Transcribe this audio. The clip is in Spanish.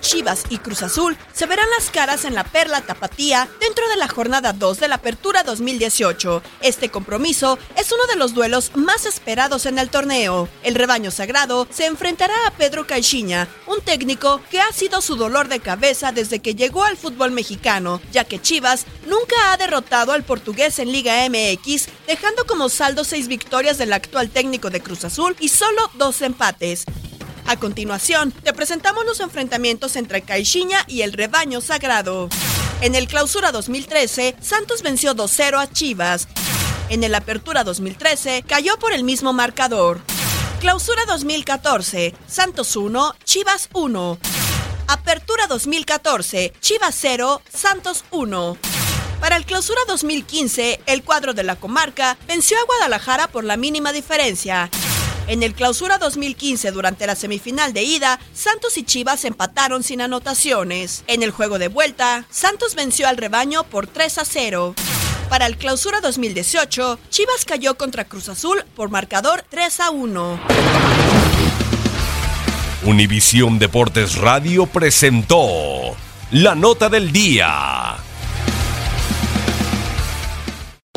Chivas y Cruz Azul se verán las caras en la Perla Tapatía dentro de la jornada 2 de la Apertura 2018. Este compromiso es uno de los duelos más esperados en el torneo. El rebaño sagrado se enfrentará a Pedro Caixinha, un técnico que ha sido su dolor de cabeza desde que llegó al fútbol mexicano, ya que Chivas nunca ha derrotado al portugués en Liga MX, dejando como saldo seis victorias del actual técnico de Cruz Azul y solo dos empates. A continuación, te presentamos los enfrentamientos entre Caixinha y el rebaño sagrado. En el Clausura 2013, Santos venció 2-0 a Chivas. En el Apertura 2013, cayó por el mismo marcador. Clausura 2014, Santos 1, Chivas 1. Apertura 2014, Chivas 0, Santos 1. Para el Clausura 2015, el cuadro de la comarca venció a Guadalajara por la mínima diferencia. En el Clausura 2015, durante la semifinal de ida, Santos y Chivas empataron sin anotaciones. En el juego de vuelta, Santos venció al rebaño por 3 a 0. Para el Clausura 2018, Chivas cayó contra Cruz Azul por marcador 3 a 1. Univisión Deportes Radio presentó la nota del día.